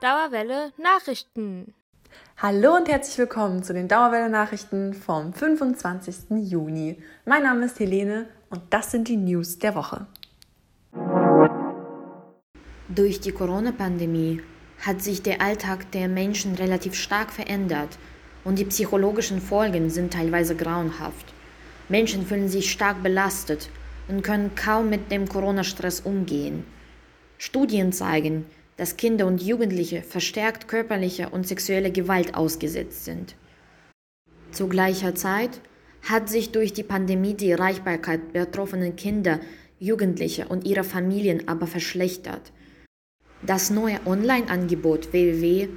Dauerwelle Nachrichten. Hallo und herzlich willkommen zu den Dauerwelle Nachrichten vom 25. Juni. Mein Name ist Helene und das sind die News der Woche. Durch die Corona-Pandemie hat sich der Alltag der Menschen relativ stark verändert und die psychologischen Folgen sind teilweise grauenhaft. Menschen fühlen sich stark belastet und können kaum mit dem Corona-Stress umgehen. Studien zeigen, dass Kinder und Jugendliche verstärkt körperlicher und sexueller Gewalt ausgesetzt sind. Zu gleicher Zeit hat sich durch die Pandemie die Erreichbarkeit betroffener Kinder, Jugendliche und ihrer Familien aber verschlechtert. Das neue Online-Angebot www.du-auch.de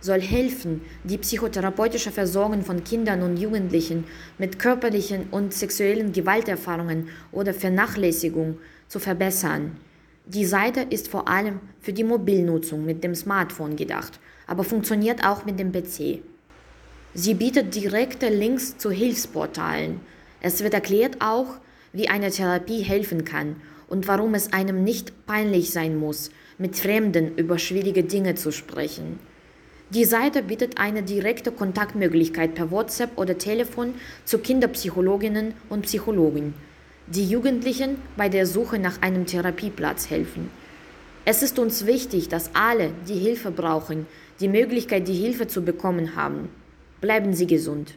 soll helfen, die psychotherapeutische Versorgung von Kindern und Jugendlichen mit körperlichen und sexuellen Gewalterfahrungen oder Vernachlässigung zu verbessern. Die Seite ist vor allem für die Mobilnutzung mit dem Smartphone gedacht, aber funktioniert auch mit dem PC. Sie bietet direkte Links zu Hilfsportalen. Es wird erklärt auch, wie eine Therapie helfen kann und warum es einem nicht peinlich sein muss, mit Fremden über schwierige Dinge zu sprechen. Die Seite bietet eine direkte Kontaktmöglichkeit per WhatsApp oder Telefon zu Kinderpsychologinnen und Psychologen, die Jugendlichen bei der Suche nach einem Therapieplatz helfen. Es ist uns wichtig, dass alle, die Hilfe brauchen, die Möglichkeit, die Hilfe zu bekommen haben. Bleiben Sie gesund.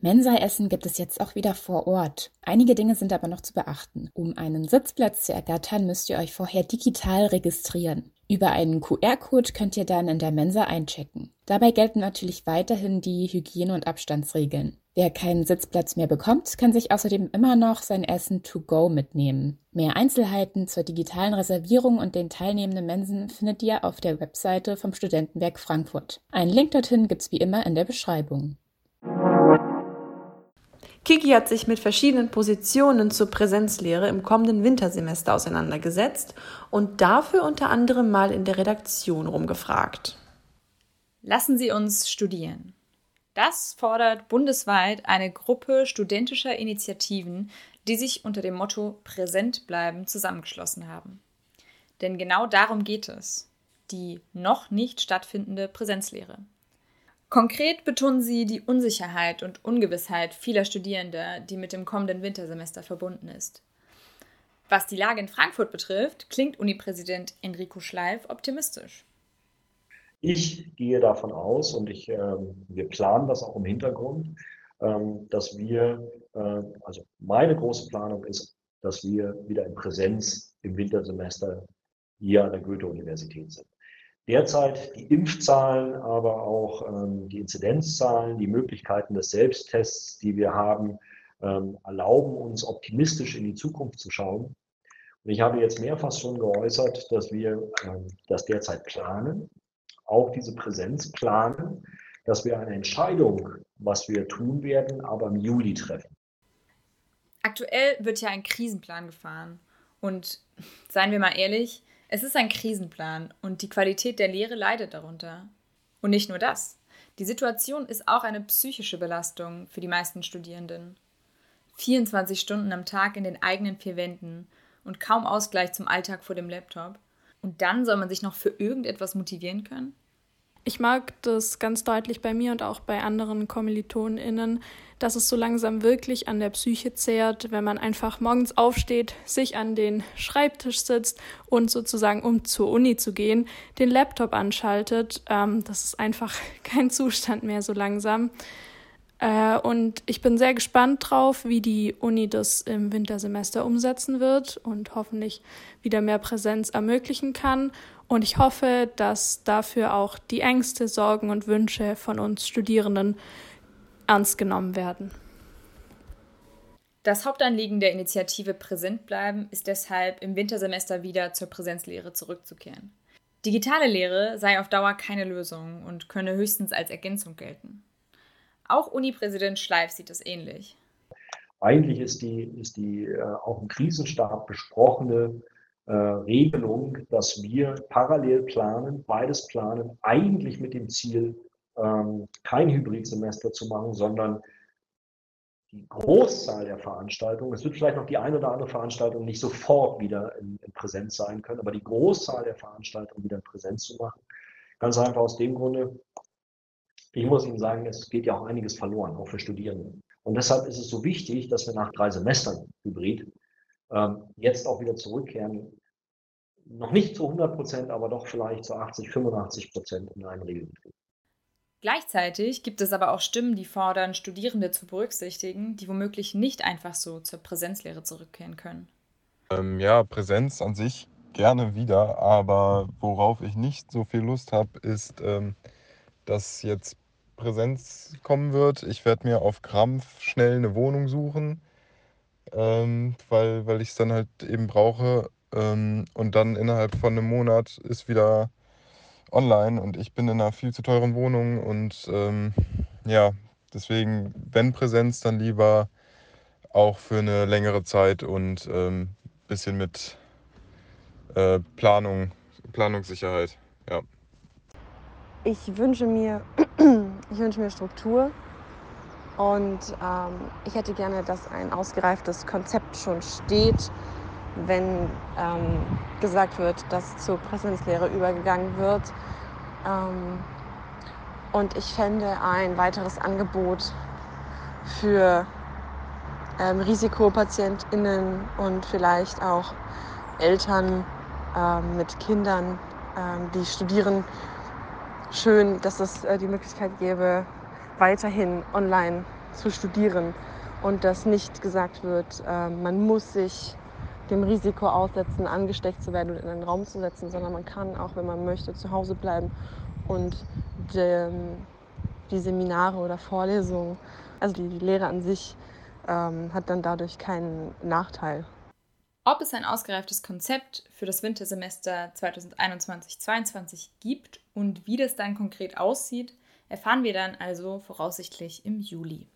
Mensa-Essen gibt es jetzt auch wieder vor Ort. Einige Dinge sind aber noch zu beachten. Um einen Sitzplatz zu ergattern, müsst ihr euch vorher digital registrieren. Über einen QR-Code könnt ihr dann in der Mensa einchecken. Dabei gelten natürlich weiterhin die Hygiene- und Abstandsregeln. Wer keinen Sitzplatz mehr bekommt, kann sich außerdem immer noch sein Essen to go mitnehmen. Mehr Einzelheiten zur digitalen Reservierung und den teilnehmenden Mensen findet ihr auf der Webseite vom Studentenwerk Frankfurt. Einen Link dorthin gibt's wie immer in der Beschreibung. Kiki hat sich mit verschiedenen Positionen zur Präsenzlehre im kommenden Wintersemester auseinandergesetzt und dafür unter anderem mal in der Redaktion rumgefragt. Lassen Sie uns studieren. Das fordert bundesweit eine Gruppe studentischer Initiativen, die sich unter dem Motto Präsent bleiben zusammengeschlossen haben. Denn genau darum geht es, die noch nicht stattfindende Präsenzlehre. Konkret betonen sie die Unsicherheit und Ungewissheit vieler Studierender, die mit dem kommenden Wintersemester verbunden ist. Was die Lage in Frankfurt betrifft, klingt Unipräsident Enrico Schleif optimistisch. Ich gehe davon aus und ich, äh, wir planen das auch im Hintergrund, äh, dass wir, äh, also meine große Planung ist, dass wir wieder in Präsenz im Wintersemester hier an der Goethe-Universität sind derzeit die Impfzahlen, aber auch ähm, die Inzidenzzahlen, die Möglichkeiten des Selbsttests, die wir haben, ähm, erlauben uns optimistisch in die Zukunft zu schauen. Und ich habe jetzt mehrfach schon geäußert, dass wir ähm, das derzeit planen, auch diese Präsenz planen, dass wir eine Entscheidung, was wir tun werden, aber im Juli treffen. Aktuell wird ja ein Krisenplan gefahren. Und seien wir mal ehrlich, es ist ein Krisenplan und die Qualität der Lehre leidet darunter. Und nicht nur das. Die Situation ist auch eine psychische Belastung für die meisten Studierenden. 24 Stunden am Tag in den eigenen vier Wänden und kaum Ausgleich zum Alltag vor dem Laptop. Und dann soll man sich noch für irgendetwas motivieren können? Ich mag das ganz deutlich bei mir und auch bei anderen KommilitonInnen, dass es so langsam wirklich an der Psyche zehrt, wenn man einfach morgens aufsteht, sich an den Schreibtisch sitzt und sozusagen, um zur Uni zu gehen, den Laptop anschaltet. Ähm, das ist einfach kein Zustand mehr so langsam. Äh, und ich bin sehr gespannt drauf, wie die Uni das im Wintersemester umsetzen wird und hoffentlich wieder mehr Präsenz ermöglichen kann. Und ich hoffe, dass dafür auch die Ängste, Sorgen und Wünsche von uns Studierenden ernst genommen werden. Das Hauptanliegen der Initiative Präsent bleiben ist deshalb, im Wintersemester wieder zur Präsenzlehre zurückzukehren. Digitale Lehre sei auf Dauer keine Lösung und könne höchstens als Ergänzung gelten. Auch Uni-Präsident Schleif sieht es ähnlich. Eigentlich ist die, ist die äh, auch im Krisenstab besprochene äh, Regelung, dass wir parallel planen, beides planen, eigentlich mit dem Ziel, ähm, kein Hybridsemester zu machen, sondern die Großzahl der Veranstaltungen, es wird vielleicht noch die eine oder andere Veranstaltung nicht sofort wieder in, in Präsenz sein können, aber die Großzahl der Veranstaltungen wieder in Präsenz zu machen. Ganz einfach aus dem Grunde, ich muss Ihnen sagen, es geht ja auch einiges verloren, auch für Studierende. Und deshalb ist es so wichtig, dass wir nach drei Semestern Hybrid ähm, jetzt auch wieder zurückkehren. Noch nicht zu 100 Prozent, aber doch vielleicht zu 80, 85 Prozent in einen Regelbetrieb. Gleichzeitig gibt es aber auch Stimmen, die fordern, Studierende zu berücksichtigen, die womöglich nicht einfach so zur Präsenzlehre zurückkehren können. Ähm, ja, Präsenz an sich gerne wieder, aber worauf ich nicht so viel Lust habe, ist, ähm, dass jetzt Präsenz kommen wird. Ich werde mir auf Krampf schnell eine Wohnung suchen, ähm, weil, weil ich es dann halt eben brauche. Ähm, und dann innerhalb von einem Monat ist wieder online und ich bin in einer viel zu teuren Wohnung und ähm, ja, deswegen, wenn Präsenz, dann lieber auch für eine längere Zeit und ein ähm, bisschen mit äh, Planung, Planungssicherheit. Ja. Ich wünsche mir, ich wünsche mir Struktur und ähm, ich hätte gerne, dass ein ausgereiftes Konzept schon steht, wenn ähm, gesagt wird, dass zur Präsenzlehre übergegangen wird. Ähm, und ich fände ein weiteres Angebot für ähm, RisikopatientInnen und vielleicht auch Eltern ähm, mit Kindern, ähm, die studieren, schön, dass es äh, die Möglichkeit gäbe, weiterhin online zu studieren und dass nicht gesagt wird, äh, man muss sich dem Risiko aussetzen, angesteckt zu werden und in einen Raum zu setzen, sondern man kann auch, wenn man möchte, zu Hause bleiben und die, die Seminare oder Vorlesungen, also die, die Lehre an sich, ähm, hat dann dadurch keinen Nachteil. Ob es ein ausgereiftes Konzept für das Wintersemester 2021-22 gibt und wie das dann konkret aussieht, erfahren wir dann also voraussichtlich im Juli.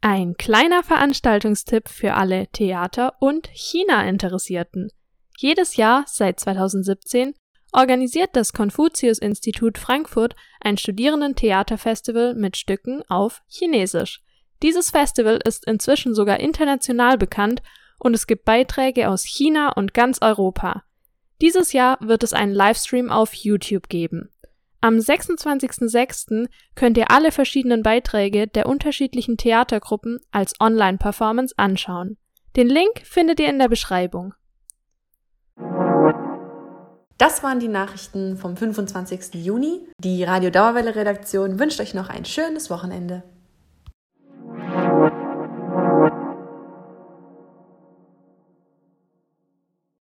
Ein kleiner Veranstaltungstipp für alle Theater- und China-Interessierten. Jedes Jahr seit 2017 organisiert das Konfuzius-Institut Frankfurt ein Studierendentheaterfestival mit Stücken auf Chinesisch. Dieses Festival ist inzwischen sogar international bekannt und es gibt Beiträge aus China und ganz Europa. Dieses Jahr wird es einen Livestream auf YouTube geben. Am 26.06. könnt ihr alle verschiedenen Beiträge der unterschiedlichen Theatergruppen als Online-Performance anschauen. Den Link findet ihr in der Beschreibung. Das waren die Nachrichten vom 25. Juni. Die Radio Dauerwelle Redaktion wünscht euch noch ein schönes Wochenende.